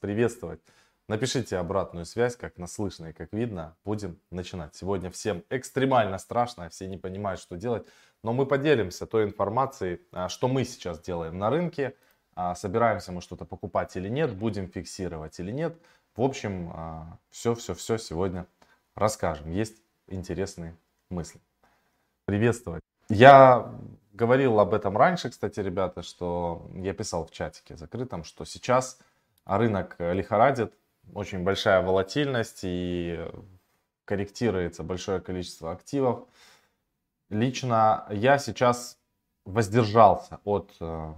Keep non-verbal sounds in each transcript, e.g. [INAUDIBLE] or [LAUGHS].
приветствовать. Напишите обратную связь, как нас слышно и как видно. Будем начинать. Сегодня всем экстремально страшно, все не понимают, что делать. Но мы поделимся той информацией, а, что мы сейчас делаем на рынке. А, собираемся мы что-то покупать или нет, будем фиксировать или нет. В общем, все-все-все а, сегодня расскажем. Есть интересные мысли. Приветствовать. Я говорил об этом раньше, кстати, ребята, что я писал в чатике закрытом, что сейчас рынок лихорадит, очень большая волатильность и корректируется большое количество активов. Лично я сейчас воздержался от э,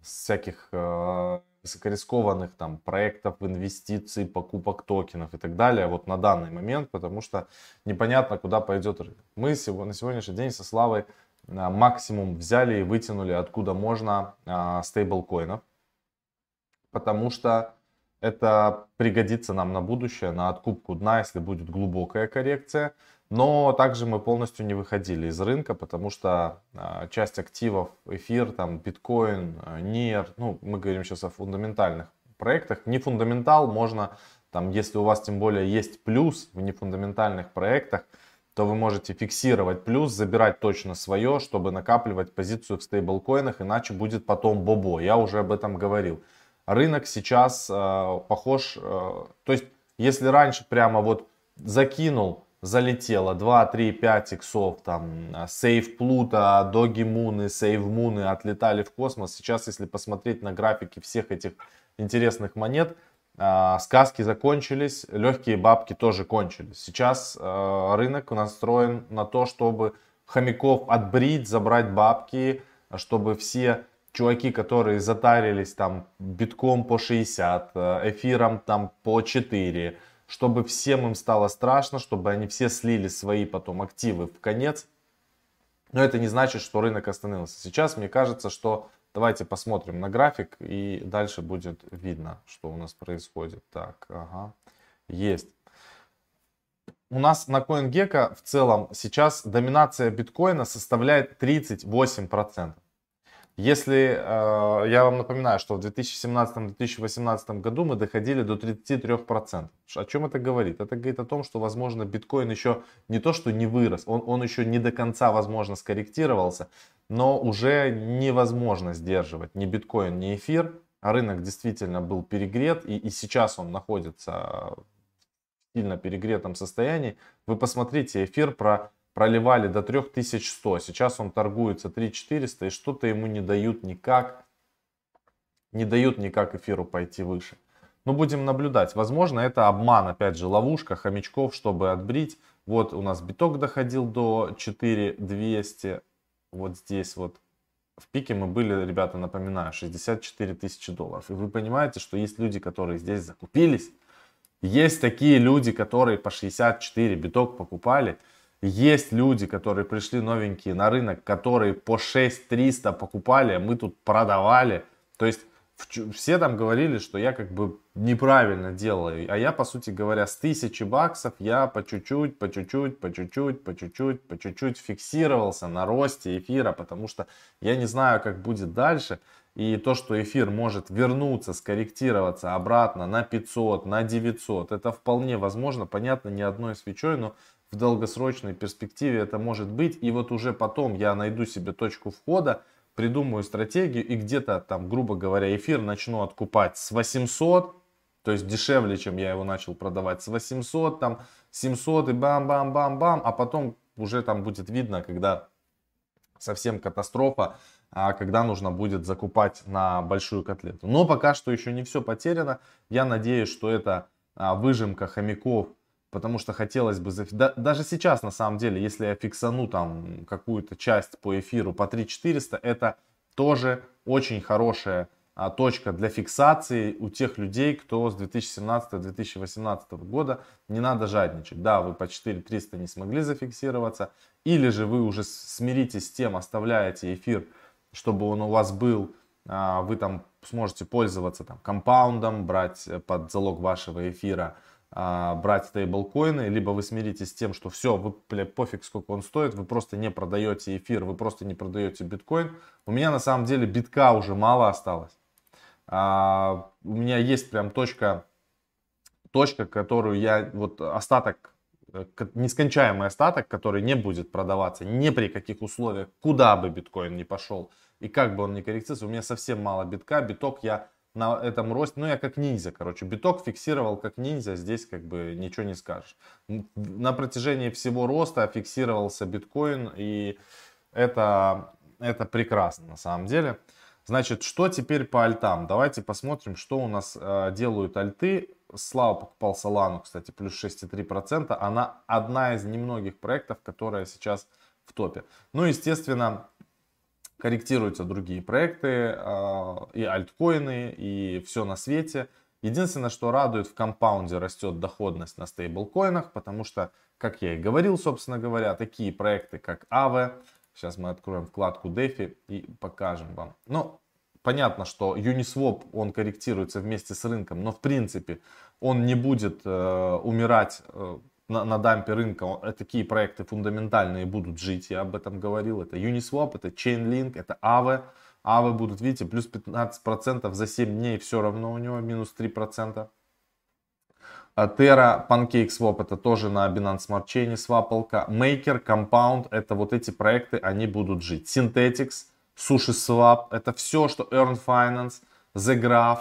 всяких э, высокорискованных там проектов, инвестиций, покупок токенов и так далее вот на данный момент, потому что непонятно, куда пойдет рынок. Мы на сегодняшний день со Славой э, максимум взяли и вытянули откуда можно э, стейблкоинов, потому что это пригодится нам на будущее, на откупку дна, если будет глубокая коррекция. Но также мы полностью не выходили из рынка, потому что э, часть активов, эфир, там, биткоин, э, НИР, ну, мы говорим сейчас о фундаментальных проектах. Не фундаментал можно, там, если у вас тем более есть плюс в нефундаментальных проектах, то вы можете фиксировать плюс, забирать точно свое, чтобы накапливать позицию в стейблкоинах, иначе будет потом бобо. Я уже об этом говорил рынок сейчас э, похож, э, то есть если раньше прямо вот закинул, залетело 2, 3, 5 иксов, там, сейф Плута, Доги Муны, Сейв Муны отлетали в космос. Сейчас, если посмотреть на графики всех этих интересных монет, э, сказки закончились, легкие бабки тоже кончились. Сейчас э, рынок настроен на то, чтобы хомяков отбрить, забрать бабки, чтобы все чуваки, которые затарились там битком по 60, э, эфиром там по 4, чтобы всем им стало страшно, чтобы они все слили свои потом активы в конец. Но это не значит, что рынок остановился. Сейчас мне кажется, что давайте посмотрим на график и дальше будет видно, что у нас происходит. Так, ага, есть. У нас на CoinGecko в целом сейчас доминация биткоина составляет 38%. Если, э, я вам напоминаю, что в 2017-2018 году мы доходили до 33%. О чем это говорит? Это говорит о том, что, возможно, биткоин еще не то, что не вырос, он, он еще не до конца, возможно, скорректировался, но уже невозможно сдерживать ни биткоин, ни эфир. Рынок действительно был перегрет, и, и сейчас он находится в сильно перегретом состоянии. Вы посмотрите, эфир про проливали до 3100. Сейчас он торгуется 3400 и что-то ему не дают никак. Не дают никак эфиру пойти выше. Но будем наблюдать. Возможно, это обман, опять же, ловушка хомячков, чтобы отбрить. Вот у нас биток доходил до 4200. Вот здесь вот. В пике мы были, ребята, напоминаю, 64 тысячи долларов. И вы понимаете, что есть люди, которые здесь закупились. Есть такие люди, которые по 64 биток покупали. Есть люди, которые пришли новенькие на рынок, которые по 6300 покупали, а мы тут продавали. То есть все там говорили, что я как бы неправильно делаю. А я, по сути говоря, с тысячи баксов я по чуть-чуть, по чуть-чуть, по чуть-чуть, по чуть-чуть, по чуть-чуть фиксировался на росте эфира, потому что я не знаю, как будет дальше. И то, что эфир может вернуться, скорректироваться обратно на 500, на 900, это вполне возможно. Понятно, не одной свечой, но в долгосрочной перспективе это может быть. И вот уже потом я найду себе точку входа, придумаю стратегию и где-то там, грубо говоря, эфир начну откупать с 800, то есть дешевле, чем я его начал продавать, с 800, там 700 и бам-бам-бам-бам, а потом уже там будет видно, когда совсем катастрофа, а когда нужно будет закупать на большую котлету. Но пока что еще не все потеряно. Я надеюсь, что это а, выжимка хомяков потому что хотелось бы... Заф... Да, даже сейчас, на самом деле, если я фиксану там какую-то часть по эфиру по 3400, это тоже очень хорошая а, точка для фиксации у тех людей, кто с 2017-2018 года не надо жадничать. Да, вы по 4300 не смогли зафиксироваться, или же вы уже смиритесь с тем, оставляете эфир, чтобы он у вас был, а, вы там сможете пользоваться там компаундом, брать под залог вашего эфира брать стейблкоины, либо вы смиритесь с тем, что все, вы, бля, пофиг сколько он стоит, вы просто не продаете эфир, вы просто не продаете биткоин. У меня на самом деле битка уже мало осталось. А, у меня есть прям точка, точка, которую я, вот остаток, э, нескончаемый остаток, который не будет продаваться ни при каких условиях, куда бы биткоин ни пошел и как бы он ни корректировался. У меня совсем мало битка, биток я на этом росте, ну я как ниндзя, короче, биток фиксировал как ниндзя, здесь как бы ничего не скажешь. На протяжении всего роста фиксировался биткоин, и это, это прекрасно на самом деле. Значит, что теперь по альтам? Давайте посмотрим, что у нас э, делают альты. Слава покупал Solana, кстати, плюс 6,3%. Она одна из немногих проектов, которая сейчас в топе. Ну, естественно, корректируются другие проекты, э, и альткоины, и все на свете. Единственное, что радует, в компаунде растет доходность на стейблкоинах, потому что, как я и говорил, собственно говоря, такие проекты, как Aave, Сейчас мы откроем вкладку DeFi и покажем вам. Ну, понятно, что Uniswap, он корректируется вместе с рынком, но в принципе он не будет э, умирать э, на, на дампе рынка. Э, такие проекты фундаментальные будут жить, я об этом говорил. Это Uniswap, это Chainlink, это Aave. Aave будут, видите, плюс 15% за 7 дней, все равно у него минус 3%. А Terra, PancakeSwap это тоже на Binance Smart Chain свапалка. Maker, Compound это вот эти проекты, они будут жить. Synthetics, SushiSwap это все, что Earn Finance, The Graph.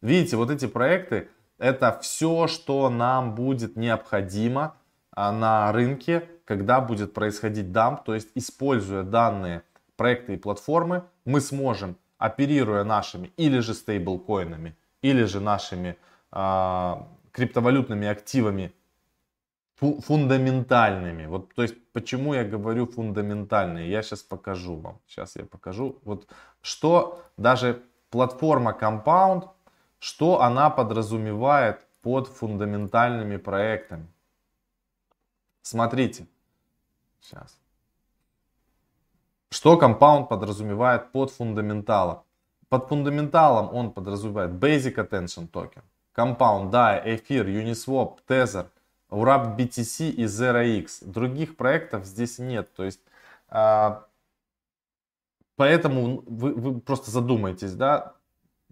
Видите, вот эти проекты это все, что нам будет необходимо а, на рынке, когда будет происходить дамп. То есть, используя данные проекты и платформы, мы сможем, оперируя нашими или же стейблкоинами, или же нашими а, криптовалютными активами фундаментальными. Вот, то есть, почему я говорю фундаментальные, я сейчас покажу вам. Сейчас я покажу. Вот, что даже платформа Compound, что она подразумевает под фундаментальными проектами. Смотрите. Сейчас. Что Compound подразумевает под фундаменталом? Под фундаменталом он подразумевает Basic Attention Token. Compound, DAI, Эфир, Uniswap, Tether, Urap BTC и ZeroX. Других проектов здесь нет. То есть, а, поэтому вы, вы просто задумайтесь, да,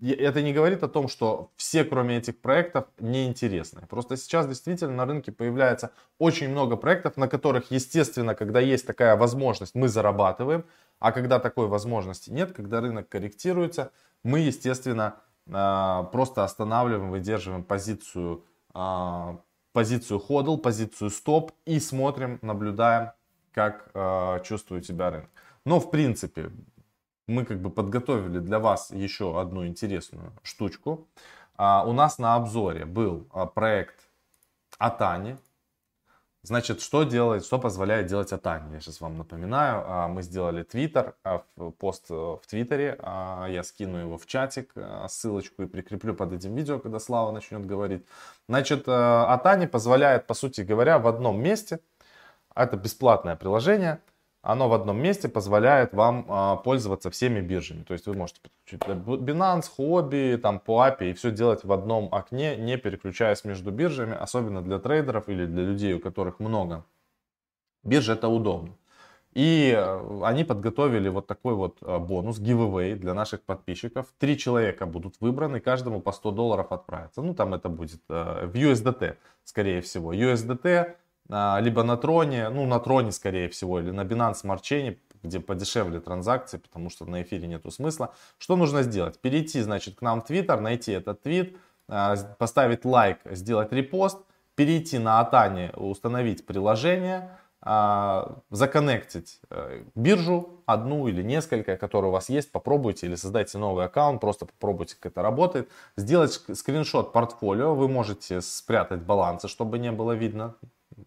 это не говорит о том, что все, кроме этих проектов, неинтересны. Просто сейчас действительно на рынке появляется очень много проектов, на которых, естественно, когда есть такая возможность, мы зарабатываем. А когда такой возможности нет, когда рынок корректируется, мы, естественно, а, просто останавливаем, выдерживаем позицию, а, позицию ходл, позицию стоп и смотрим, наблюдаем, как а, чувствует себя рынок. Но в принципе мы как бы подготовили для вас еще одну интересную штучку. У нас на обзоре был проект Атани, Значит, что делает, что позволяет делать Атани? Я сейчас вам напоминаю. А, мы сделали твиттер, а, пост э, в твиттере. А, я скину его в чатик, ссылочку и прикреплю под этим видео, когда Слава начнет говорить. Значит, Атани позволяет, по сути говоря, в одном месте, это бесплатное приложение, оно в одном месте позволяет вам а, пользоваться всеми биржами. То есть вы можете подключить Binance, Huobi, там, по API и все делать в одном окне, не переключаясь между биржами, особенно для трейдеров или для людей, у которых много. Биржа это удобно. И э, они подготовили вот такой вот э, бонус, giveaway для наших подписчиков. Три человека будут выбраны, каждому по 100 долларов отправится. Ну, там это будет э, в USDT, скорее всего. USDT либо на Троне, ну на Троне скорее всего, или на Binance Smart Chain, где подешевле транзакции, потому что на эфире нету смысла. Что нужно сделать? Перейти, значит, к нам в Twitter, найти этот твит, а, поставить лайк, сделать репост, перейти на Атане, установить приложение, а, законнектить э, биржу, одну или несколько, которые у вас есть, попробуйте или создайте новый аккаунт, просто попробуйте, как это работает. Сделать скриншот портфолио, вы можете спрятать балансы, чтобы не было видно,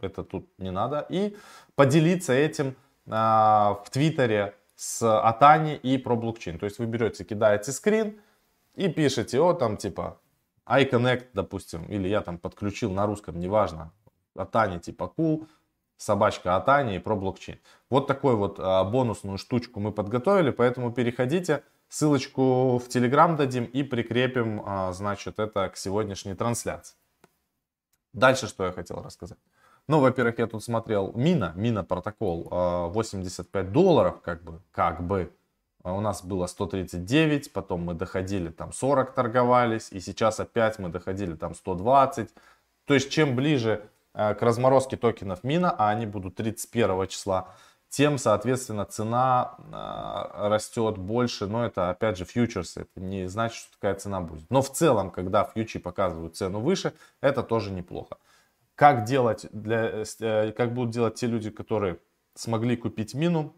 это тут не надо. И поделиться этим а, в Твиттере с Атани и про блокчейн. То есть вы берете, кидаете скрин и пишете, о, там типа iConnect, допустим, или я там подключил на русском, неважно, Атани типа cool, собачка Атани и про блокчейн. Вот такой вот а, бонусную штучку мы подготовили, поэтому переходите, ссылочку в Telegram дадим и прикрепим, а, значит, это к сегодняшней трансляции. Дальше что я хотел рассказать. Ну, во-первых, я тут смотрел Мина, Мина протокол 85 а, долларов, как бы, как бы. А у нас было 139, потом мы доходили там 40 торговались, и сейчас опять мы доходили там 120. То есть чем ближе э, к разморозке токенов мина, а они будут 31 числа, тем, соответственно, цена растет больше. Но это, опять же, фьючерсы. Это не значит, что такая цена будет. Но в целом, когда фьючи показывают цену выше, это тоже неплохо. Как делать для, э, как будут делать те люди, которые смогли купить мину,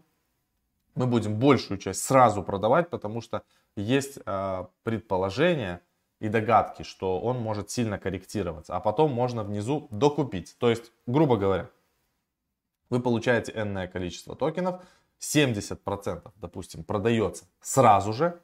мы будем большую часть сразу продавать, потому что есть э, предположение и догадки, что он может сильно корректироваться, а потом можно внизу докупить. То есть, грубо говоря, вы получаете n количество токенов, 70% допустим продается сразу же,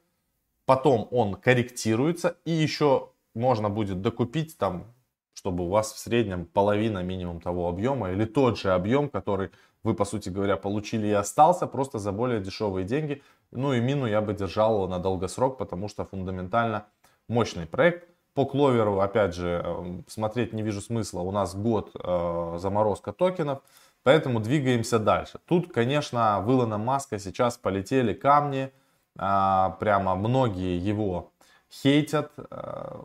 потом он корректируется и еще можно будет докупить там, чтобы у вас в среднем половина минимум того объема или тот же объем, который вы, по сути говоря, получили и остался просто за более дешевые деньги. Ну и мину я бы держал на долгосрок, потому что фундаментально мощный проект. По кловеру, опять же, эм, смотреть не вижу смысла. У нас год э, заморозка токенов, поэтому двигаемся дальше. Тут, конечно, в Илона Маска сейчас полетели камни. Э, прямо многие его хейтят. Э,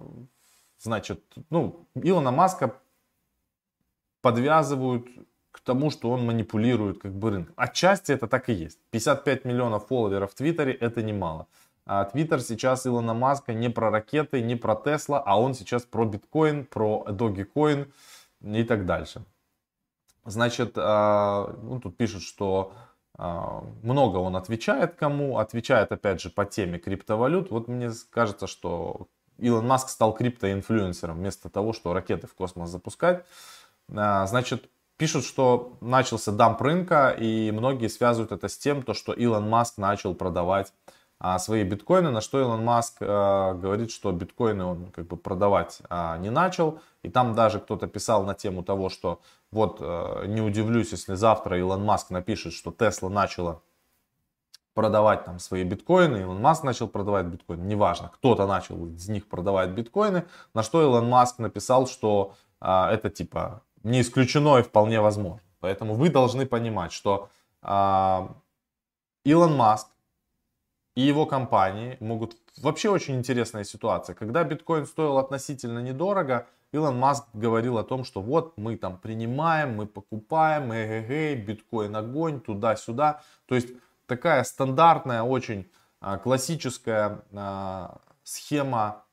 значит, ну, Илона Маска подвязывают к тому, что он манипулирует как бы рынком. Отчасти это так и есть. 55 миллионов фолловеров в Твиттере это немало. А Твиттер сейчас Илона Маска не про ракеты, не про Тесла, а он сейчас про биткоин, про Dogecoin и так дальше. Значит, а, ну, тут пишут, что а, много он отвечает кому, отвечает опять же по теме криптовалют. Вот мне кажется, что Илон Маск стал криптоинфлюенсером вместо того, что ракеты в космос запускать. А, значит, Пишут, что начался дамп рынка, и многие связывают это с тем, то, что Илон Маск начал продавать а, свои биткоины, на что Илон Маск а, говорит, что биткоины он как бы продавать не начал. И там даже кто-то писал на тему того, что вот не удивлюсь, если завтра Илон Маск напишет, что Тесла начала продавать там свои биткоины, Илон Маск начал продавать биткоины, неважно, кто-то начал из них продавать биткоины, на что Илон Маск написал, что а, это типа не исключено и вполне возможно. Поэтому вы должны понимать, что э, Илон Маск и его компании могут... Вообще очень интересная ситуация. Когда биткоин стоил относительно недорого, Илон Маск говорил о том, что вот мы там принимаем, мы покупаем, эгэгэй, биткоин огонь, туда-сюда. То есть такая стандартная, очень а, классическая а, схема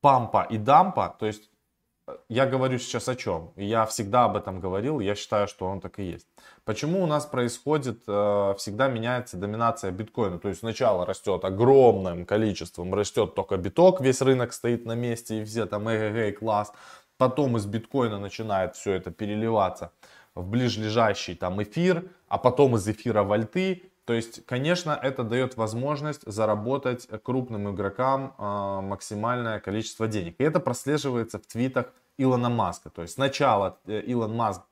пампа и дампа. То есть я говорю сейчас о чем? Я всегда об этом говорил, я считаю, что он так и есть. Почему у нас происходит, э, всегда меняется доминация биткоина? То есть сначала растет огромным количеством, растет только биток, весь рынок стоит на месте и все там эгэгэй класс. Потом из биткоина начинает все это переливаться в ближлежащий там эфир, а потом из эфира вольты. То есть, конечно, это дает возможность заработать крупным игрокам э, максимальное количество денег. И это прослеживается в твитах Илона Маска. То есть сначала э, Илон Маск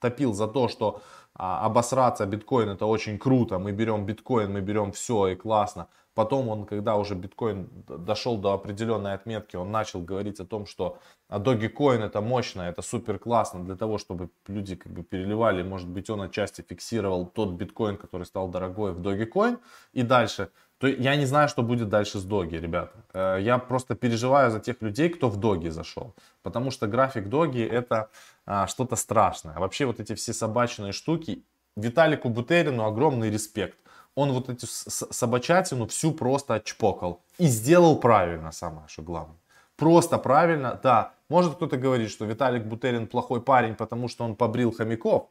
топил за то, что а, обосраться биткоин это очень круто, мы берем биткоин, мы берем все и классно. Потом он, когда уже биткоин дошел до определенной отметки, он начал говорить о том, что Dogecoin это мощно, это супер классно для того, чтобы люди как бы переливали. Может быть, он отчасти фиксировал тот биткоин, который стал дорогой в Dogecoin. И дальше. То я не знаю, что будет дальше с Доги, ребята. Э, я просто переживаю за тех людей, кто в Доги зашел. Потому что график Доги это а, что-то страшное. Вообще вот эти все собачные штуки. Виталику Бутерину огромный респект он вот эту собачатину всю просто отчпокал. И сделал правильно, самое что главное. Просто правильно, да. Может кто-то говорит, что Виталик Бутерин плохой парень, потому что он побрил хомяков.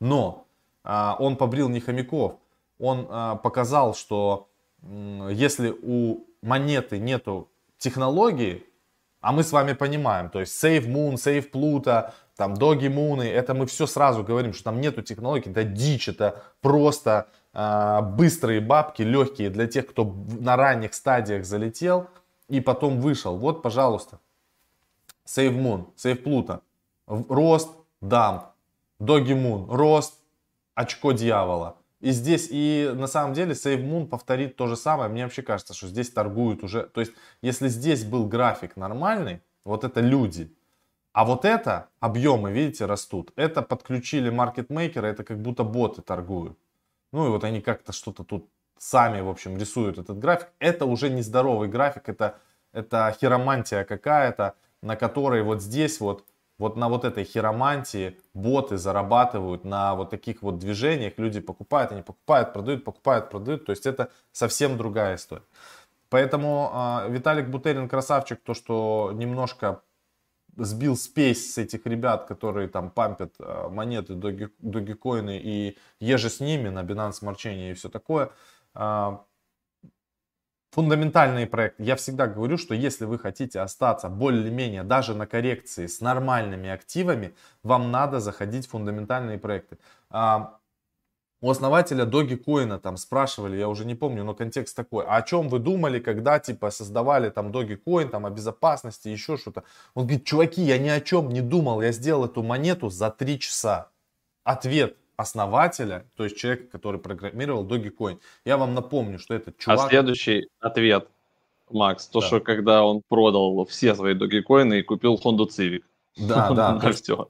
Но а, он побрил не хомяков. Он а, показал, что если у монеты нету технологии, а мы с вами понимаем, то есть Save Moon, Save Pluto, там Доги Муны, это мы все сразу говорим, что там нету технологий, это дичь, это просто быстрые бабки, легкие для тех, кто на ранних стадиях залетел и потом вышел. Вот, пожалуйста, Save Moon, Save Pluto, рост, дамп, Доги Moon, рост, очко дьявола. И здесь, и на самом деле Save Moon повторит то же самое. Мне вообще кажется, что здесь торгуют уже. То есть, если здесь был график нормальный, вот это люди. А вот это, объемы, видите, растут. Это подключили маркетмейкеры, это как будто боты торгуют. Ну и вот они как-то что-то тут сами, в общем, рисуют этот график. Это уже нездоровый график, это, это хиромантия какая-то, на которой вот здесь вот, вот на вот этой хиромантии боты зарабатывают на вот таких вот движениях. Люди покупают, они покупают, продают, покупают, продают. То есть это совсем другая история. Поэтому э, Виталик Бутерин красавчик, то, что немножко сбил спесь с этих ребят, которые там пампят э, монеты, доги, догикоины и еже с ними на Binance Smart Chain и все такое. Э, фундаментальные проекты. Я всегда говорю, что если вы хотите остаться более-менее даже на коррекции с нормальными активами, вам надо заходить в фундаментальные проекты. У основателя Dogecoin там спрашивали, я уже не помню, но контекст такой, а о чем вы думали, когда типа создавали там Dogecoin, там о безопасности, еще что-то. Он говорит, чуваки, я ни о чем не думал, я сделал эту монету за 3 часа. Ответ основателя, то есть человека, который программировал Dogecoin. Я вам напомню, что этот чувак... А следующий ответ, Макс, то, да. что когда он продал все свои Dogecoin и купил Honda Civic. Да, [LAUGHS] да.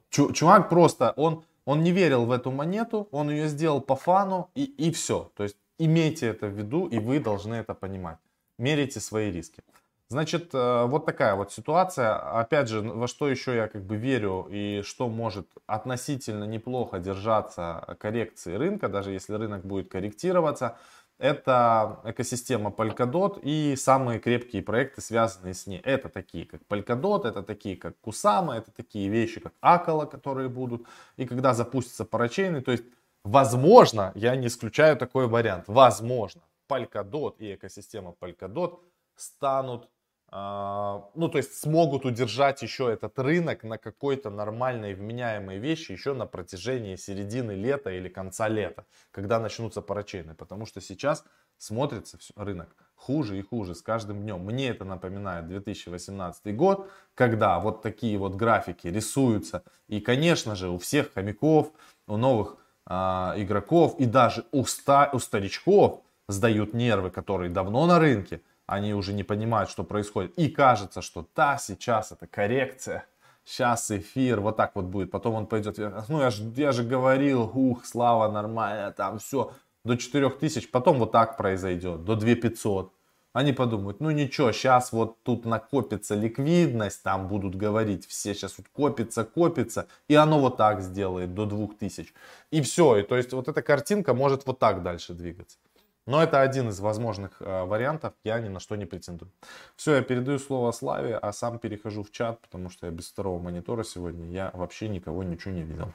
Чувак просто, он он не верил в эту монету, он ее сделал по фану и, и все. То есть имейте это в виду, и вы должны это понимать. Мерите свои риски. Значит, э, вот такая вот ситуация. Опять же, во что еще я как бы верю и что может относительно неплохо держаться коррекции рынка, даже если рынок будет корректироваться – это экосистема Polkadot и самые крепкие проекты, связанные с ней. Это такие, как Polkadot, это такие, как Kusama, это такие вещи, как Акала, которые будут. И когда запустятся парачейны, то есть, возможно, я не исключаю такой вариант, возможно, Polkadot и экосистема Polkadot станут ну, то есть смогут удержать еще этот рынок на какой-то нормальной вменяемой вещи еще на протяжении середины лета или конца лета, когда начнутся парачейны. Потому что сейчас смотрится рынок хуже и хуже с каждым днем. Мне это напоминает 2018 год, когда вот такие вот графики рисуются. И, конечно же, у всех хомяков, у новых а, игроков и даже у, ста, у старичков сдают нервы, которые давно на рынке они уже не понимают, что происходит. И кажется, что да, сейчас это коррекция, сейчас эфир, вот так вот будет. Потом он пойдет, ну я же, я же говорил, ух, слава нормально, там все, до 4000, потом вот так произойдет, до 2500. Они подумают, ну ничего, сейчас вот тут накопится ликвидность, там будут говорить, все сейчас вот копится, копится, и оно вот так сделает до 2000. И все, и то есть вот эта картинка может вот так дальше двигаться. Но это один из возможных э, вариантов, я ни на что не претендую. Все, я передаю слово Славе, а сам перехожу в чат, потому что я без второго монитора сегодня, я вообще никого ничего не видел.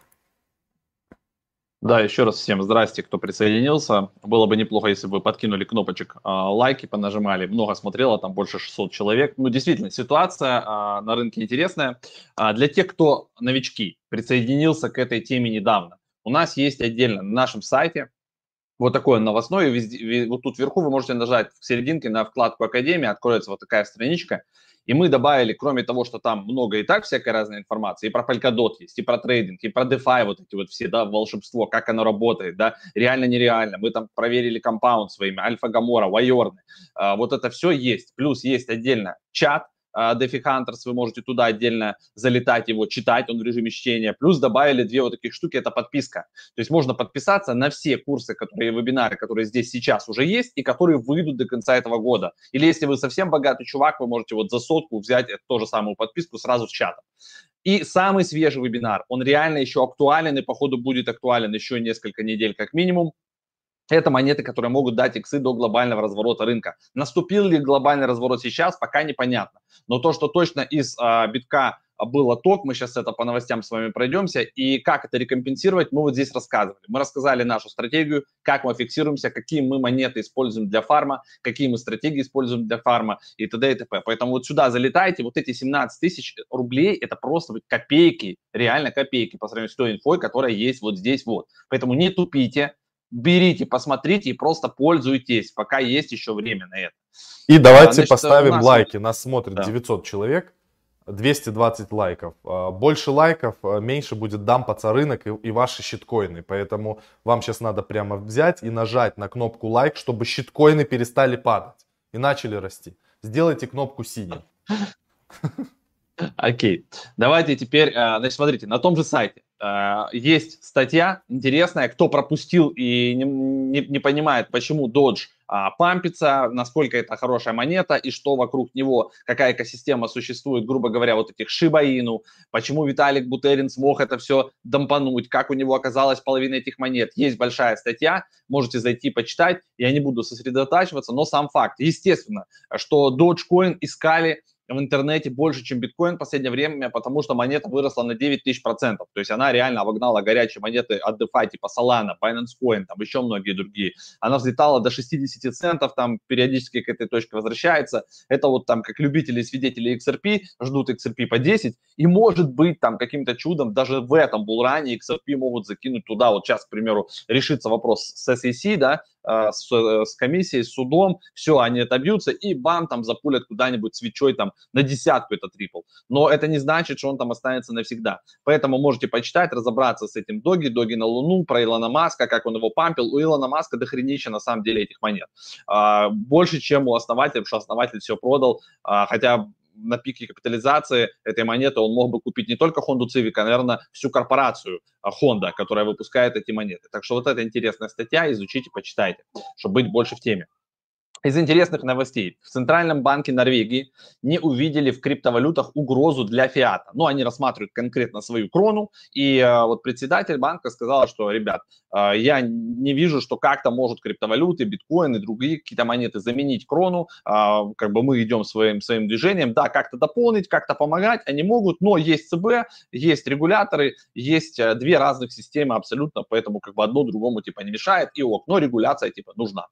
Да, еще раз всем здрасте, кто присоединился. Было бы неплохо, если бы подкинули кнопочек э, лайки, понажимали. Много смотрело, там больше 600 человек. Ну, действительно, ситуация э, на рынке интересная. А для тех, кто новички, присоединился к этой теме недавно, у нас есть отдельно на нашем сайте вот такое новостное, везде, вот тут вверху вы можете нажать в серединке на вкладку Академия, откроется вот такая страничка, и мы добавили, кроме того, что там много и так всякой разной информации, и про Polkadot есть, и про трейдинг, и про DeFi, вот эти вот все, да, волшебство, как оно работает, да, реально-нереально. Мы там проверили компаунд своими, Альфа Гамора, Вайорны, а, вот это все есть. Плюс есть отдельно чат, DeFi Hunters, вы можете туда отдельно залетать его, читать, он в режиме чтения. Плюс добавили две вот таких штуки, это подписка. То есть можно подписаться на все курсы, которые, вебинары, которые здесь сейчас уже есть и которые выйдут до конца этого года. Или если вы совсем богатый чувак, вы можете вот за сотку взять ту же самую подписку сразу с чата. И самый свежий вебинар, он реально еще актуален и, походу, будет актуален еще несколько недель как минимум. Это монеты, которые могут дать иксы до глобального разворота рынка. Наступил ли глобальный разворот сейчас, пока непонятно. Но то, что точно из а, битка был ток, мы сейчас это по новостям с вами пройдемся, и как это рекомпенсировать, мы вот здесь рассказывали. Мы рассказали нашу стратегию, как мы фиксируемся, какие мы монеты используем для фарма, какие мы стратегии используем для фарма и т.д. и т.п. Поэтому вот сюда залетайте, вот эти 17 тысяч рублей, это просто копейки, реально копейки по сравнению с той инфой, которая есть вот здесь вот. Поэтому не тупите, берите, посмотрите и просто пользуйтесь, пока есть еще время на это. И давайте а, Значит, поставим нас... лайки. Нас смотрит да. 900 человек, 220 лайков. А, больше лайков, а, меньше будет дампаться рынок и, и ваши щиткоины. Поэтому вам сейчас надо прямо взять и нажать на кнопку лайк, чтобы щиткоины перестали падать и начали расти. Сделайте кнопку синей. [LAUGHS] Окей. Давайте теперь, значит, смотрите, на том же сайте есть статья интересная, кто пропустил и не, не, не понимает, почему Dodge а, пампится, насколько это хорошая монета и что вокруг него, какая экосистема существует, грубо говоря, вот этих Шибаину, почему Виталик Бутерин смог это все дампануть, как у него оказалась половина этих монет. Есть большая статья, можете зайти почитать, я не буду сосредотачиваться, но сам факт. Естественно, что Dogecoin искали в интернете больше, чем биткоин в последнее время, потому что монета выросла на 9 тысяч процентов. То есть она реально обогнала горячие монеты от DeFi, типа Solana, Binance Coin, там еще многие другие. Она взлетала до 60 центов, там периодически к этой точке возвращается. Это вот там как любители и свидетели XRP ждут XRP по 10. И может быть там каким-то чудом даже в этом булране XRP могут закинуть туда. Вот сейчас, к примеру, решится вопрос с SEC, да, Э, с, э, с комиссией, с судом, все, они отобьются, и бам, там запулят куда-нибудь свечой там на десятку это трипл. Но это не значит, что он там останется навсегда. Поэтому можете почитать, разобраться с этим Доги, Доги на Луну, про Илона Маска, как он его пампил. У Илона Маска дохренища на самом деле этих монет. А, больше, чем у основателя, потому что основатель все продал, а, хотя на пике капитализации этой монеты он мог бы купить не только Honda Civic, а, наверное, всю корпорацию а, Honda, которая выпускает эти монеты. Так что вот это интересная статья, изучите, почитайте, чтобы быть больше в теме. Из интересных новостей. В Центральном банке Норвегии не увидели в криптовалютах угрозу для фиата. Ну, они рассматривают конкретно свою крону. И э, вот председатель банка сказал, что, ребят, э, я не вижу, что как-то может криптовалюты, биткоин и другие какие-то монеты заменить крону. Э, как бы мы идем своим, своим движением. Да, как-то дополнить, как-то помогать они могут, но есть ЦБ, есть регуляторы, есть э, две разных системы абсолютно, поэтому как бы одно другому типа не мешает. И ок, но регуляция типа нужна.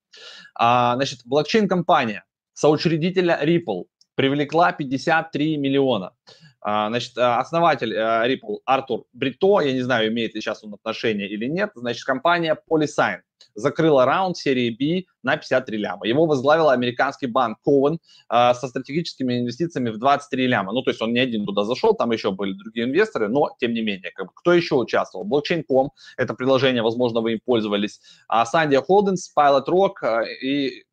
А, значит, блокчейн-компания соучредителя Ripple привлекла 53 миллиона. А, значит, а, основатель а, Ripple Артур Брито, я не знаю, имеет ли сейчас он отношение или нет, значит, компания Polysign закрыла раунд серии B на 53 ляма. Его возглавил американский банк Cowen со стратегическими инвестициями в 23 ляма. Ну, то есть он не один туда зашел, там еще были другие инвесторы, но тем не менее, как бы, кто еще участвовал? Blockchain.com, это приложение, возможно, вы им пользовались, Sandia Holdings, Pilot Rock и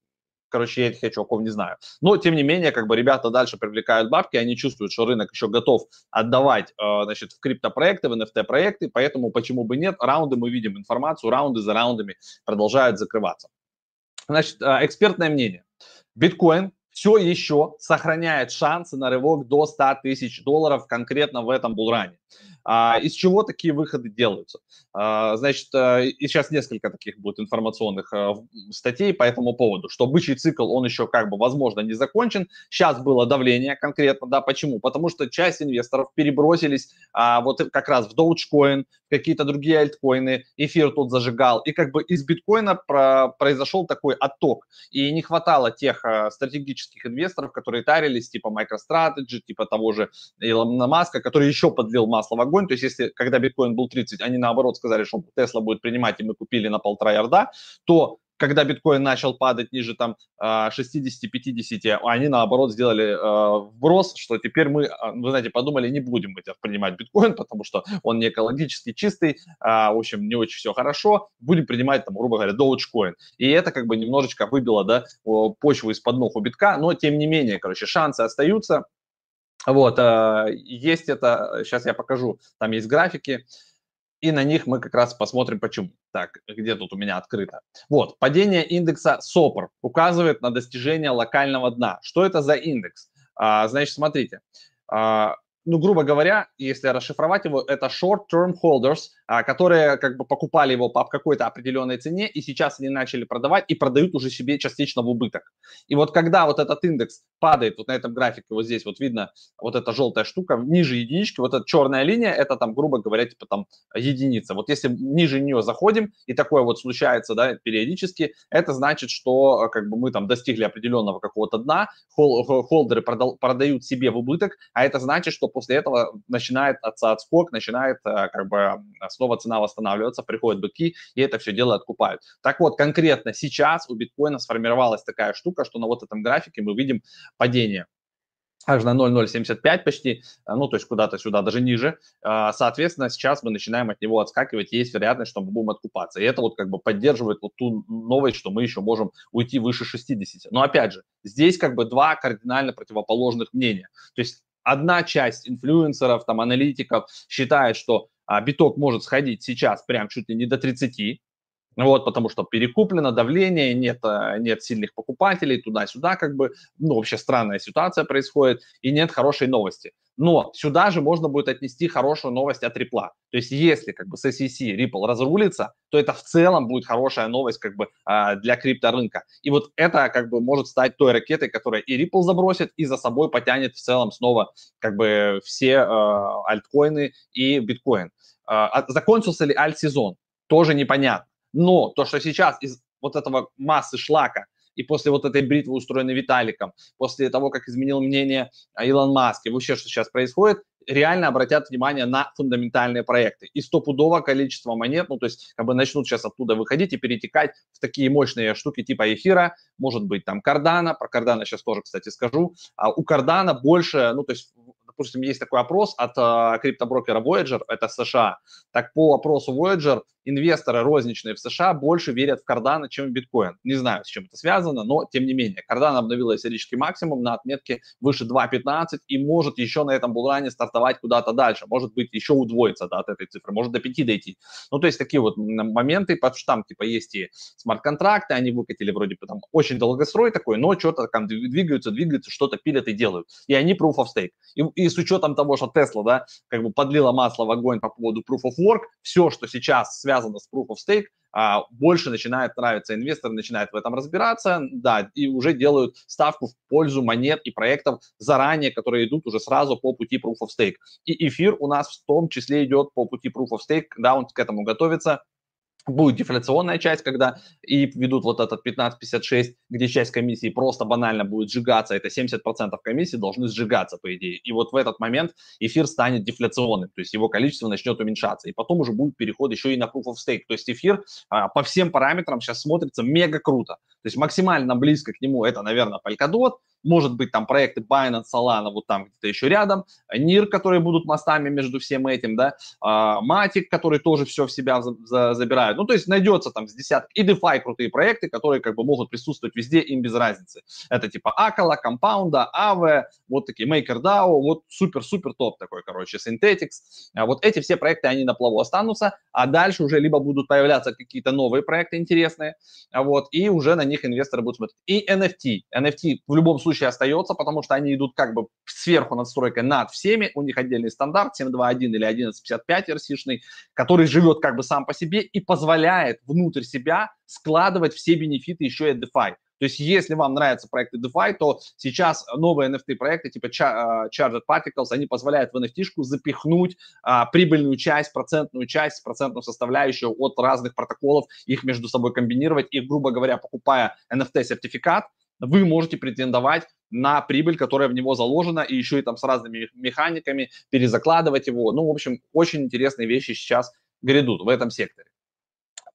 короче, я этих чуваков не знаю. Но, тем не менее, как бы ребята дальше привлекают бабки, они чувствуют, что рынок еще готов отдавать, э, значит, в криптопроекты, в NFT-проекты, поэтому почему бы нет, раунды мы видим информацию, раунды за раундами продолжают закрываться. Значит, э, экспертное мнение. Биткоин все еще сохраняет шансы на рывок до 100 тысяч долларов конкретно в этом булране. А, из чего такие выходы делаются? А, значит, а, и сейчас несколько таких будет информационных а, статей по этому поводу, что бычий цикл, он еще как бы, возможно, не закончен. Сейчас было давление конкретно, да, почему? Потому что часть инвесторов перебросились а, вот как раз в Dogecoin, какие-то другие альткоины, эфир тут зажигал, и как бы из биткоина про, произошел такой отток, и не хватало тех а, стратегических инвесторов, которые тарились, типа MicroStrategy, типа того же Илона Маска, который еще подлил масло в огонь, то есть если, когда биткоин был 30, они наоборот сказали, что Тесла будет принимать, и мы купили на полтора ярда, то когда биткоин начал падать ниже там 60-50, а, они наоборот сделали э, вброс, что теперь мы, а, вы знаете, подумали, не будем мы принимать биткоин, [LAUGHS] потому что он не экологически чистый, в общем, не очень все хорошо, будем принимать там, грубо говоря, Dogecoin. И это как бы немножечко выбило, да, почву из-под ног у битка, но тем не менее, короче, шансы остаются, вот, есть это, сейчас я покажу, там есть графики, и на них мы как раз посмотрим почему. Так, где тут у меня открыто? Вот, падение индекса SOPR указывает на достижение локального дна. Что это за индекс? А, значит, смотрите, а, ну, грубо говоря, если расшифровать его, это short-term holders, а, которые как бы покупали его по какой-то определенной цене, и сейчас они начали продавать и продают уже себе частично в убыток. И вот когда вот этот индекс падает, вот на этом графике, вот здесь вот видно вот эта желтая штука, ниже единички, вот эта черная линия, это там, грубо говоря, типа там единица. Вот если ниже нее заходим, и такое вот случается, да, периодически, это значит, что как бы мы там достигли определенного какого-то дна, хол холдеры продал, продают себе в убыток, а это значит, что после этого начинает отскок, начинает э, как бы снова цена восстанавливаться, приходят быки и это все дело откупают. Так вот, конкретно сейчас у биткоина сформировалась такая штука, что на вот этом графике мы видим падение аж на 0,075 почти, э, ну, то есть куда-то сюда, даже ниже. А, соответственно, сейчас мы начинаем от него отскакивать, есть вероятность, что мы будем откупаться. И это вот как бы поддерживает вот ту новость, что мы еще можем уйти выше 60. Но опять же, здесь как бы два кардинально противоположных мнения. То есть одна часть инфлюенсеров, там, аналитиков считает, что а, биток может сходить сейчас прям чуть ли не до 30, вот, потому что перекуплено давление, нет, э, нет сильных покупателей, туда-сюда как бы, ну, вообще странная ситуация происходит, и нет хорошей новости. Но сюда же можно будет отнести хорошую новость от Ripple. То есть если как бы с SEC Ripple разрулится, то это в целом будет хорошая новость как бы а, для крипторынка. И вот это как бы может стать той ракетой, которая и Ripple забросит, и за собой потянет в целом снова как бы все э, альткоины и биткоин. Э, закончился ли альт-сезон? Тоже непонятно. Но то, что сейчас из вот этого массы шлака и после вот этой бритвы, устроенной Виталиком, после того, как изменил мнение Илон Маск, и вообще, что сейчас происходит, реально обратят внимание на фундаментальные проекты. И стопудово количество монет, ну, то есть, как бы начнут сейчас оттуда выходить и перетекать в такие мощные штуки типа эфира, может быть, там, кардана, про кардана сейчас тоже, кстати, скажу. А у кардана больше, ну, то есть, допустим, есть такой опрос от э, криптоброкера Voyager, это США. Так по опросу Voyager инвесторы розничные в США больше верят в Cardano, чем в биткоин. Не знаю, с чем это связано, но тем не менее. Cardano обновила исторический максимум на отметке выше 2.15 и может еще на этом булране стартовать куда-то дальше. Может быть, еще удвоиться да, от этой цифры, может до 5 дойти. Ну, то есть такие вот моменты под штамп, типа есть и смарт-контракты, они выкатили вроде бы там очень долгострой такой, но что-то там двигаются, двигаются, что-то пилят и делают. И они proof of stake. И, и с учетом того, что Tesla, да, как бы подлила масло в огонь по поводу proof of work, все, что сейчас связано с Proof of Stake, а, больше начинает нравиться, инвесторы начинают в этом разбираться, да, и уже делают ставку в пользу монет и проектов заранее, которые идут уже сразу по пути Proof of Stake. И эфир у нас в том числе идет по пути Proof of Stake, когда он к этому готовится, будет дефляционная часть, когда и ведут вот этот 1556, где часть комиссии просто банально будет сжигаться, это 70% комиссии должны сжигаться, по идее. И вот в этот момент эфир станет дефляционным, то есть его количество начнет уменьшаться. И потом уже будет переход еще и на Proof of Stake. То есть эфир а, по всем параметрам сейчас смотрится мега круто. То есть максимально близко к нему это, наверное, Polkadot, может быть, там проекты Binance, Solana, вот там где-то еще рядом, NIR, которые будут мостами между всем этим, да, Matic, который тоже все в себя за, за, забирает. Ну, то есть найдется там с десяток. И DeFi крутые проекты, которые как бы могут присутствовать везде, им без разницы. Это типа Акала, Compound, Aave, вот такие MakerDAO, вот супер-супер топ такой, короче, Synthetics. А вот эти все проекты, они на плаву останутся, а дальше уже либо будут появляться какие-то новые проекты интересные, вот, и уже на них инвесторы будут смотреть. И NFT. NFT в любом случае остается, потому что они идут как бы сверху надстройкой над всеми, у них отдельный стандарт 7.2.1 или 11.55 RC-шный, который живет как бы сам по себе и позволяет внутрь себя складывать все бенефиты еще и DeFi. То есть, если вам нравятся проекты DeFi, то сейчас новые NFT-проекты типа а, Charged Particles, они позволяют в NFT-шку запихнуть а, прибыльную часть, процентную часть, процентную составляющую от разных протоколов, их между собой комбинировать и, грубо говоря, покупая NFT-сертификат, вы можете претендовать на прибыль, которая в него заложена, и еще и там с разными механиками перезакладывать его. Ну, в общем, очень интересные вещи сейчас грядут в этом секторе.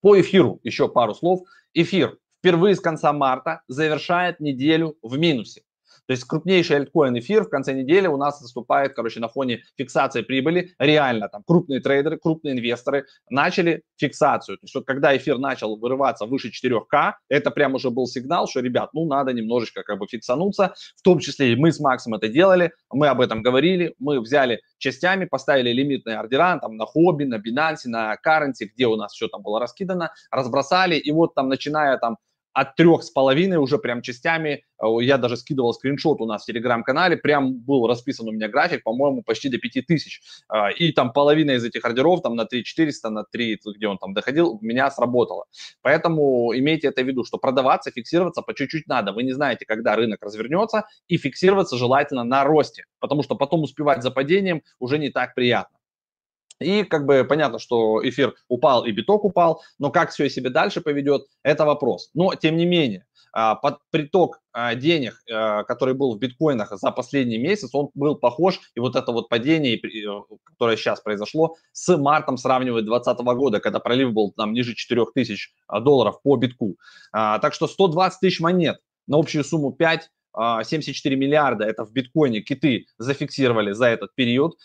По эфиру еще пару слов. Эфир впервые с конца марта завершает неделю в минусе. То есть крупнейший альткоин эфир в конце недели у нас наступает, короче, на фоне фиксации прибыли. Реально там крупные трейдеры, крупные инвесторы начали фиксацию. То есть вот когда эфир начал вырываться выше 4К, это прям уже был сигнал, что, ребят, ну надо немножечко как бы фиксануться. В том числе и мы с Максом это делали, мы об этом говорили, мы взяли частями, поставили лимитные ордера там на хобби, на Binance, на Currency, где у нас все там было раскидано, разбросали, и вот там начиная там от трех с половиной уже прям частями, э, я даже скидывал скриншот у нас в телеграм-канале, прям был расписан у меня график, по-моему, почти до 5000. А, и там половина из этих ордеров, там на 3400, на 3, где он там доходил, у меня сработало. Поэтому имейте это в виду, что продаваться, фиксироваться по чуть-чуть надо. Вы не знаете, когда рынок развернется, и фиксироваться желательно на росте, потому что потом успевать за падением уже не так приятно. И как бы понятно, что эфир упал и биток упал, но как все себе дальше поведет, это вопрос. Но тем не менее, а, под приток а, денег, а, который был в биткоинах за последний месяц, он был похож, и вот это вот падение, которое сейчас произошло, с мартом сравнивает 2020 года, когда пролив был там ниже 4000 долларов по битку. Так что 120 тысяч монет на общую сумму 5 74 миллиарда, это в биткоине киты зафиксировали за этот период,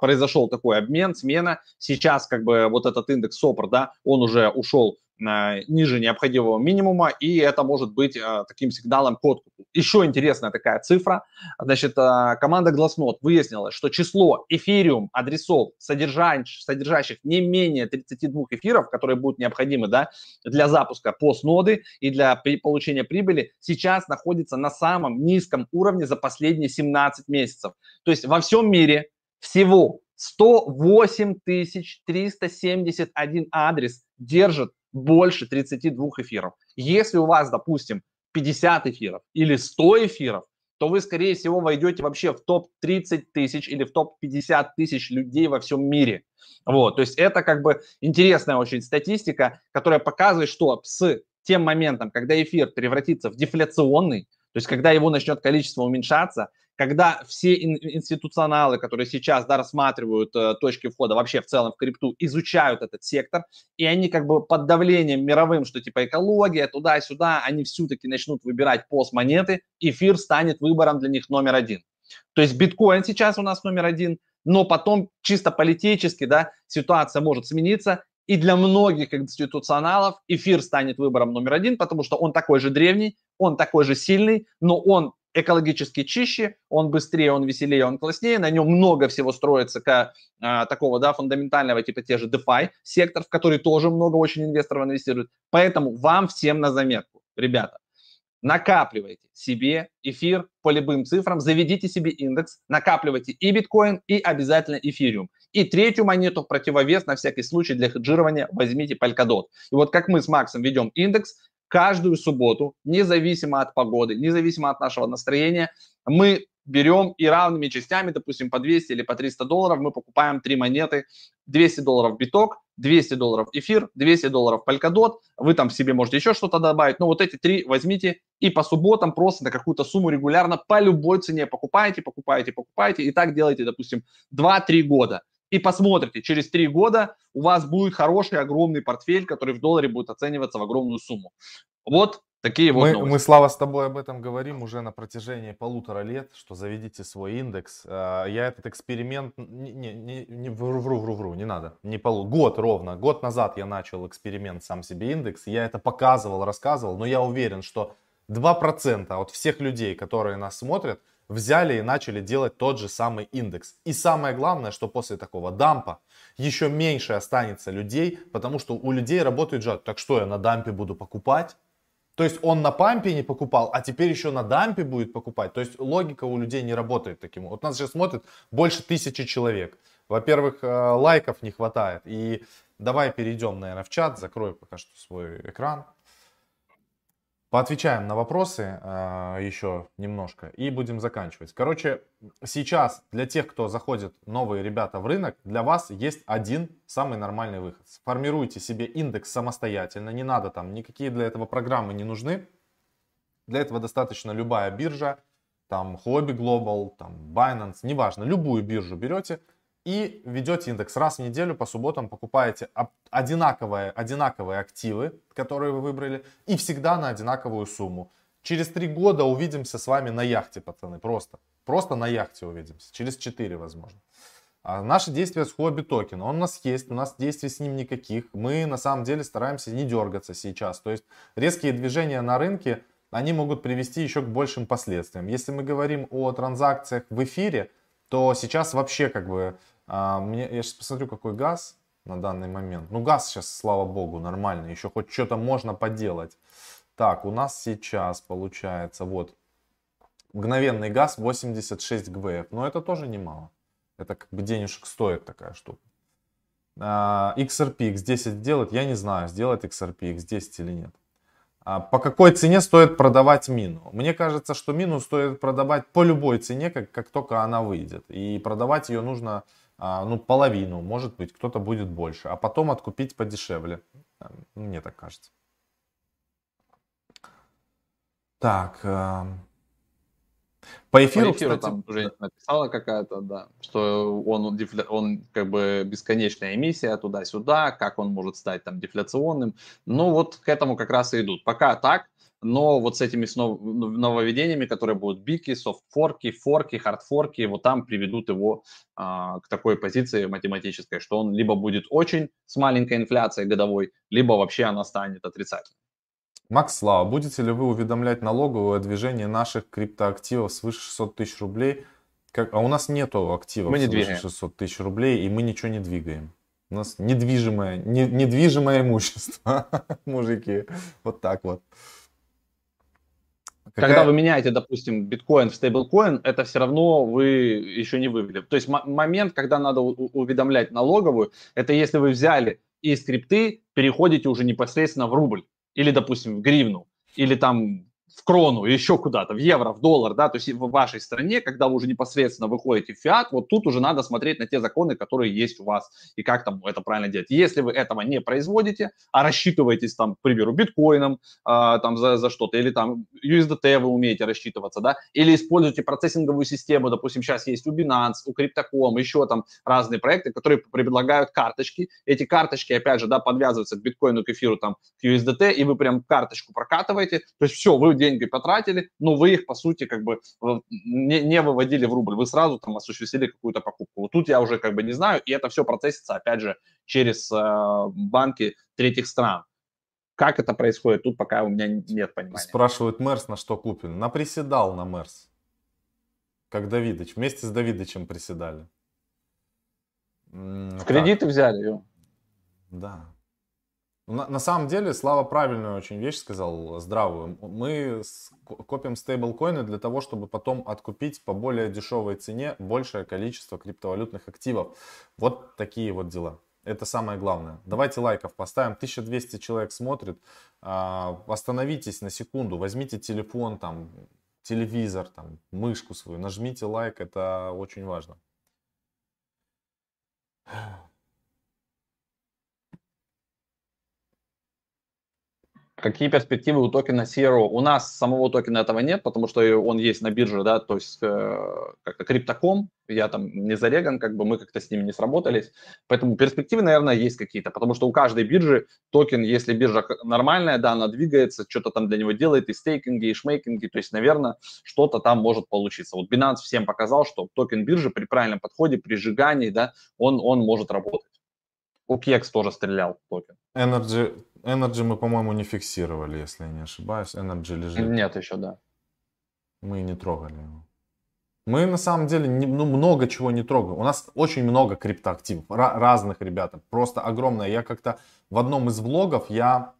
произошел такой обмен, смена. Сейчас как бы вот этот индекс СОПР, да, он уже ушел ниже необходимого минимума, и это может быть э, таким сигналом к откупу. Еще интересная такая цифра. Значит, э, команда Glassnode выяснила, что число эфириум адресов, содержащих, содержащих не менее 32 эфиров, которые будут необходимы да, для запуска постноды и для получения прибыли, сейчас находится на самом низком уровне за последние 17 месяцев. То есть во всем мире всего 108 371 адрес держит больше 32 эфиров. Если у вас, допустим, 50 эфиров или 100 эфиров, то вы, скорее всего, войдете вообще в топ-30 тысяч или в топ-50 тысяч людей во всем мире. Вот, то есть это как бы интересная очень статистика, которая показывает, что с тем моментом, когда эфир превратится в дефляционный, то есть когда его начнет количество уменьшаться, когда все институционалы, которые сейчас да, рассматривают э, точки входа вообще в целом в крипту, изучают этот сектор, и они как бы под давлением мировым, что типа экология, туда-сюда, они все-таки начнут выбирать пост-монеты, эфир станет выбором для них номер один. То есть биткоин сейчас у нас номер один, но потом чисто политически да, ситуация может смениться, и для многих институционалов эфир станет выбором номер один, потому что он такой же древний, он такой же сильный, но он экологически чище, он быстрее, он веселее, он класснее, на нем много всего строится к, а, такого да, фундаментального типа те же DeFi, сектор, в который тоже много очень инвесторов инвестируют. Поэтому вам всем на заметку, ребята, накапливайте себе эфир по любым цифрам, заведите себе индекс, накапливайте и биткоин, и обязательно эфириум. И третью монету в противовес на всякий случай для хеджирования возьмите Polkadot. И вот как мы с Максом ведем индекс, каждую субботу, независимо от погоды, независимо от нашего настроения, мы берем и равными частями, допустим, по 200 или по 300 долларов, мы покупаем три монеты, 200 долларов биток, 200 долларов эфир, 200 долларов Polkadot, вы там себе можете еще что-то добавить, но вот эти три возьмите и по субботам просто на какую-то сумму регулярно по любой цене покупаете, покупаете, покупаете, и так делайте, допустим, 2-3 года и посмотрите, через три года у вас будет хороший, огромный портфель, который в долларе будет оцениваться в огромную сумму. Вот такие вот мы, новости. Мы, Слава, с тобой об этом говорим уже на протяжении полутора лет, что заведите свой индекс. А, я этот эксперимент, не, не, не, не вру, вру, вру, вру, не надо, не полу, год ровно, год назад я начал эксперимент сам себе индекс, я это показывал, рассказывал, но я уверен, что 2% от всех людей, которые нас смотрят, взяли и начали делать тот же самый индекс. И самое главное, что после такого дампа еще меньше останется людей, потому что у людей работает жад. Так что я на дампе буду покупать? То есть он на пампе не покупал, а теперь еще на дампе будет покупать. То есть логика у людей не работает таким. Вот нас сейчас смотрит больше тысячи человек. Во-первых, э, лайков не хватает. И давай перейдем, наверное, в чат. Закрою пока что свой экран. Поотвечаем на вопросы э, еще немножко и будем заканчивать. Короче, сейчас для тех, кто заходит, новые ребята в рынок, для вас есть один самый нормальный выход. Формируйте себе индекс самостоятельно, не надо там, никакие для этого программы не нужны. Для этого достаточно любая биржа, там Hobby Global, там Binance, неважно, любую биржу берете, и ведете индекс. Раз в неделю по субботам покупаете одинаковые, одинаковые активы, которые вы выбрали, и всегда на одинаковую сумму. Через три года увидимся с вами на яхте, пацаны, просто. Просто на яхте увидимся. Через четыре, возможно. А наши действия с Хобби Токен, он у нас есть, у нас действий с ним никаких. Мы на самом деле стараемся не дергаться сейчас. То есть резкие движения на рынке, они могут привести еще к большим последствиям. Если мы говорим о транзакциях в эфире, то сейчас вообще как бы, а, мне, я сейчас посмотрю, какой газ на данный момент. Ну, газ сейчас, слава богу, нормальный, еще хоть что-то можно поделать. Так, у нас сейчас получается, вот, мгновенный газ 86 ГВФ, но это тоже немало. Это как бы денежек стоит такая штука. А, XRP X10 делать, я не знаю, сделать XRP X10 или нет. А по какой цене стоит продавать мину? Мне кажется, что мину стоит продавать по любой цене, как, как только она выйдет. И продавать ее нужно ну, половину, может быть, кто-то будет больше. А потом откупить подешевле. Мне так кажется. Так, эм, по эфиру, По эфиру кстати, там уже написала какая-то, да, что он, он как бы бесконечная эмиссия туда-сюда, как он может стать там дефляционным. Ну вот к этому как раз и идут. Пока так, но вот с этими нововведениями, которые будут бики, софт-форки, форки, хардфорки, вот там приведут его а, к такой позиции математической, что он либо будет очень с маленькой инфляцией годовой, либо вообще она станет отрицательной. Макс Слава, будете ли вы уведомлять налоговую о движении наших криптоактивов свыше 600 тысяч рублей? Как, а у нас нету активов мы не свыше двигаем. 600 тысяч рублей, и мы ничего не двигаем. У нас недвижимое, не, недвижимое имущество, [LAUGHS] мужики. Вот так вот. Какая... Когда вы меняете, допустим, биткоин в стейблкоин, это все равно вы еще не вывели. То есть момент, когда надо уведомлять налоговую, это если вы взяли из скрипты, переходите уже непосредственно в рубль или, допустим, в гривну, или там в крону, еще куда-то, в евро, в доллар, да, то есть в вашей стране, когда вы уже непосредственно выходите в фиат, вот тут уже надо смотреть на те законы, которые есть у вас, и как там это правильно делать. Если вы этого не производите, а рассчитываетесь там, к примеру, биткоином, э, там за, за что-то, или там USDT вы умеете рассчитываться, да, или используете процессинговую систему, допустим, сейчас есть у Binance, у Crypto.com, еще там разные проекты, которые предлагают карточки, эти карточки, опять же, да, подвязываются к биткоину, к эфиру, там, к USDT, и вы прям карточку прокатываете, то есть все, вы деньги потратили, но вы их, по сути, как бы не, не выводили в рубль, вы сразу там осуществили какую-то покупку. Вот тут я уже как бы не знаю, и это все процессится, опять же, через э, банки третьих стран. Как это происходит, тут пока у меня нет понимания. Спрашивают Мерс, на что купен. На приседал на Мерс. Как Давидыч. Вместе с Давидычем приседали. В кредиты взяли? Да. На, на самом деле, Слава правильную очень вещь сказал, здравую. Мы копим стейблкоины для того, чтобы потом откупить по более дешевой цене большее количество криптовалютных активов. Вот такие вот дела. Это самое главное. Давайте лайков поставим. 1200 человек смотрит. А, остановитесь на секунду, возьмите телефон, там, телевизор, там, мышку свою, нажмите лайк, это очень важно. Какие перспективы у токена CRO? У нас самого токена этого нет, потому что он есть на бирже, да, то есть э, как-то Crypto.com, я там не зареган, как бы мы как-то с ними не сработались, поэтому перспективы, наверное, есть какие-то, потому что у каждой биржи токен, если биржа нормальная, да, она двигается, что-то там для него делает, и стейкинги, и шмейкинги, то есть, наверное, что-то там может получиться. Вот Binance всем показал, что токен биржи при правильном подходе, при сжигании, да, он, он может работать. У Кекс тоже стрелял токен. Energy Energy мы, по-моему, не фиксировали, если я не ошибаюсь. Energy лежит. Нет еще, да. Мы не трогали его. Мы на самом деле не, ну, много чего не трогаем. У нас очень много криптоактивов, разных ребят, просто огромное. Я как-то в одном из влогов я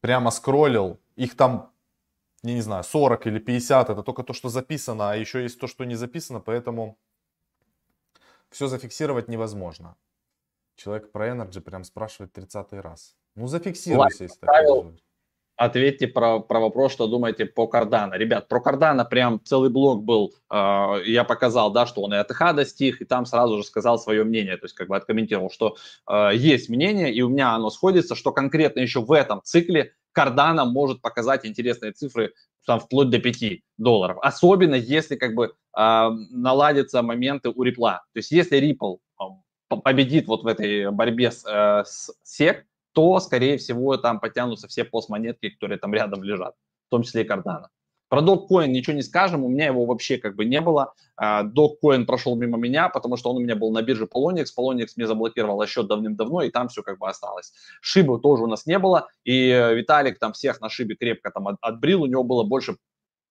прямо скроллил, их там, я не знаю, 40 или 50, это только то, что записано, а еще есть то, что не записано, поэтому все зафиксировать невозможно. Человек про Energy прям спрашивает 30 раз. Ну, зафиксируйся, если так Ответьте про, про вопрос, что думаете по Кардана. Ребят, про Кардана прям целый блок был, э, я показал, да, что он и АТХ достиг, и там сразу же сказал свое мнение, то есть как бы откомментировал, что э, есть мнение, и у меня оно сходится, что конкретно еще в этом цикле Кардана может показать интересные цифры там вплоть до 5 долларов. Особенно если как бы э, наладятся моменты у Рипла. То есть если Ripple победит вот в этой борьбе с, э, с SEC, то, скорее всего, там потянутся все постмонетки, которые там рядом лежат, в том числе и Cardano. Про Dogcoin ничего не скажем, у меня его вообще как бы не было. Dogcoin прошел мимо меня, потому что он у меня был на бирже Polonix. Polonix мне заблокировал счет давным-давно, и там все как бы осталось. Шибы тоже у нас не было, и Виталик там всех на Шибе крепко там отбрил, у него было больше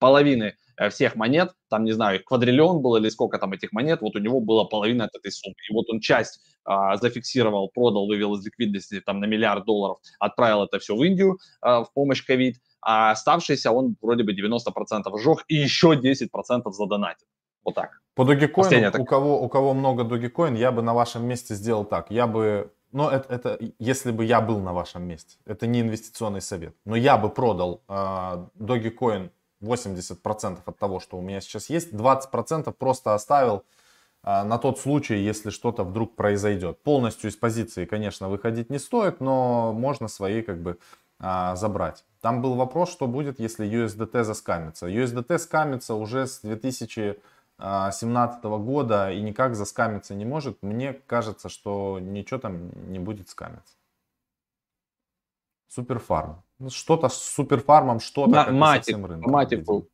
половины э, всех монет, там, не знаю, квадриллион был или сколько там этих монет, вот у него была половина от этой суммы. И вот он часть а, зафиксировал, продал, вывел из ликвидности там на миллиард долларов, отправил это все в Индию а, в помощь ковид, а оставшийся он вроде бы 90% сжег и еще 10% задонатил. Вот так. По Dogecoin, у, кого, у кого много Dogecoin, я бы на вашем месте сделал так. Я бы, но это, это если бы я был на вашем месте, это не инвестиционный совет, но я бы продал э, Dogecoin 80% от того, что у меня сейчас есть, 20% просто оставил а, на тот случай, если что-то вдруг произойдет. Полностью из позиции, конечно, выходить не стоит, но можно свои как бы а, забрать. Там был вопрос, что будет, если USDT заскамится. USDT скамится уже с 2017 года и никак заскамиться не может. Мне кажется, что ничего там не будет скамиться. Суперфарм. Ну, что-то с суперфармом, что-то как Матик, рынком. Матику.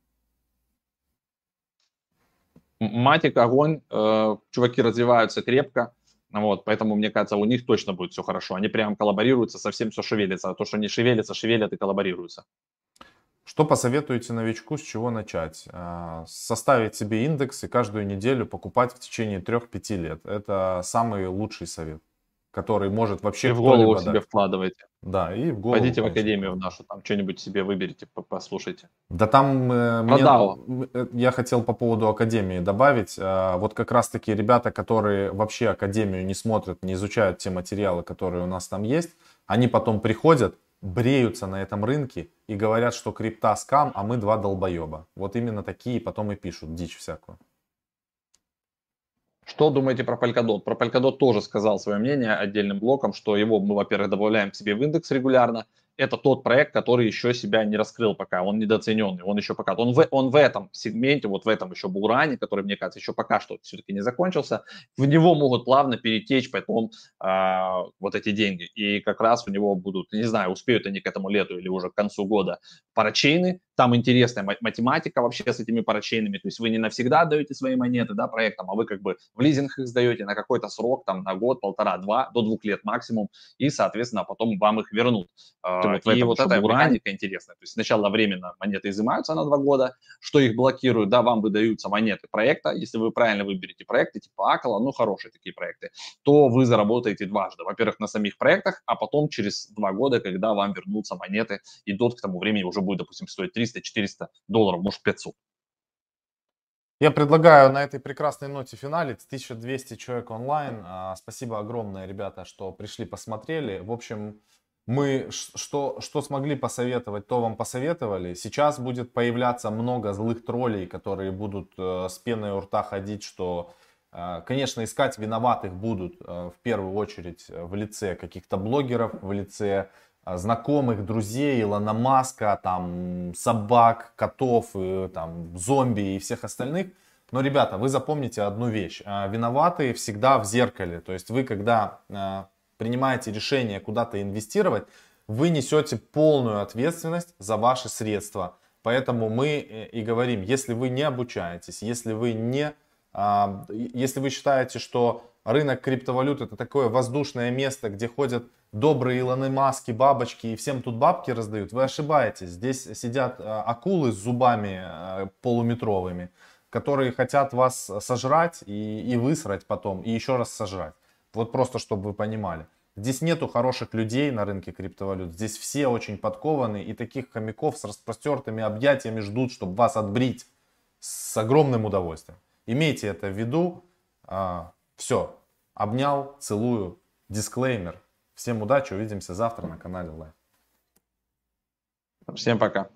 Матик, огонь, э, чуваки развиваются крепко, вот, поэтому, мне кажется, у них точно будет все хорошо. Они прям коллаборируются, совсем все шевелится. А то, что не шевелится, шевелят и коллаборируются. Что посоветуете новичку, с чего начать? А, составить себе индекс и каждую неделю покупать в течение 3-5 лет. Это самый лучший совет, который может вообще... И в голову себе вкладывайте. Да, и в голову. Пойдите в академию в нашу, там что-нибудь себе выберите, послушайте. Да там э, мне, э, я хотел по поводу академии добавить. Э, вот как раз-таки ребята, которые вообще академию не смотрят, не изучают те материалы, которые у нас там есть, они потом приходят, бреются на этом рынке и говорят, что крипта скам, а мы два долбоеба. Вот именно такие потом и пишут дичь всякую. Что думаете про Polkadot? Про Polkadot тоже сказал свое мнение отдельным блоком, что его мы, во-первых, добавляем к себе в индекс регулярно, это тот проект, который еще себя не раскрыл пока, он недооцененный, он еще пока, он в, он в этом сегменте, вот в этом еще буране, который, мне кажется, еще пока что все-таки не закончился, в него могут плавно перетечь потом а, вот эти деньги, и как раз у него будут, не знаю, успеют они к этому лету или уже к концу года парачейны, там интересная математика вообще с этими парачейнами, то есть вы не навсегда отдаете свои монеты, да, проектам, а вы как бы в лизинг их сдаете на какой-то срок, там, на год, полтора, два, до двух лет максимум, и, соответственно, потом вам их вернут. А, вот и вот эта механика интересная. То есть сначала временно монеты изымаются на два года, что их блокируют, да, вам выдаются монеты проекта, если вы правильно выберете проекты типа Акала, ну, хорошие такие проекты, то вы заработаете дважды. Во-первых, на самих проектах, а потом через два года, когда вам вернутся монеты, и дот к тому времени уже будет, допустим, стоить 300-400 долларов, может 500. Я предлагаю на этой прекрасной ноте финалить. 1200 человек онлайн. А, спасибо огромное, ребята, что пришли, посмотрели. В общем, мы что, что смогли посоветовать, то вам посоветовали. Сейчас будет появляться много злых троллей, которые будут э, с пеной у рта ходить, что, э, конечно, искать виноватых будут э, в первую очередь в лице каких-то блогеров, в лице знакомых, друзей, Илона Маска, там, собак, котов, и, там, зомби и всех остальных. Но, ребята, вы запомните одну вещь. Э, виноватые всегда в зеркале. То есть вы, когда э, принимаете решение куда-то инвестировать, вы несете полную ответственность за ваши средства. Поэтому мы э, и говорим, если вы не обучаетесь, если вы не, а, если вы считаете, что рынок криптовалют это такое воздушное место, где ходят добрые Илоны Маски, бабочки и всем тут бабки раздают, вы ошибаетесь. Здесь сидят а, акулы с зубами а, полуметровыми, которые хотят вас сожрать и, и высрать потом, и еще раз сожрать. Вот просто, чтобы вы понимали. Здесь нету хороших людей на рынке криптовалют. Здесь все очень подкованы и таких хомяков с распростертыми объятиями ждут, чтобы вас отбрить с огромным удовольствием. Имейте это в виду. А, все. Обнял, целую. Дисклеймер. Всем удачи. Увидимся завтра на канале Live. Всем пока.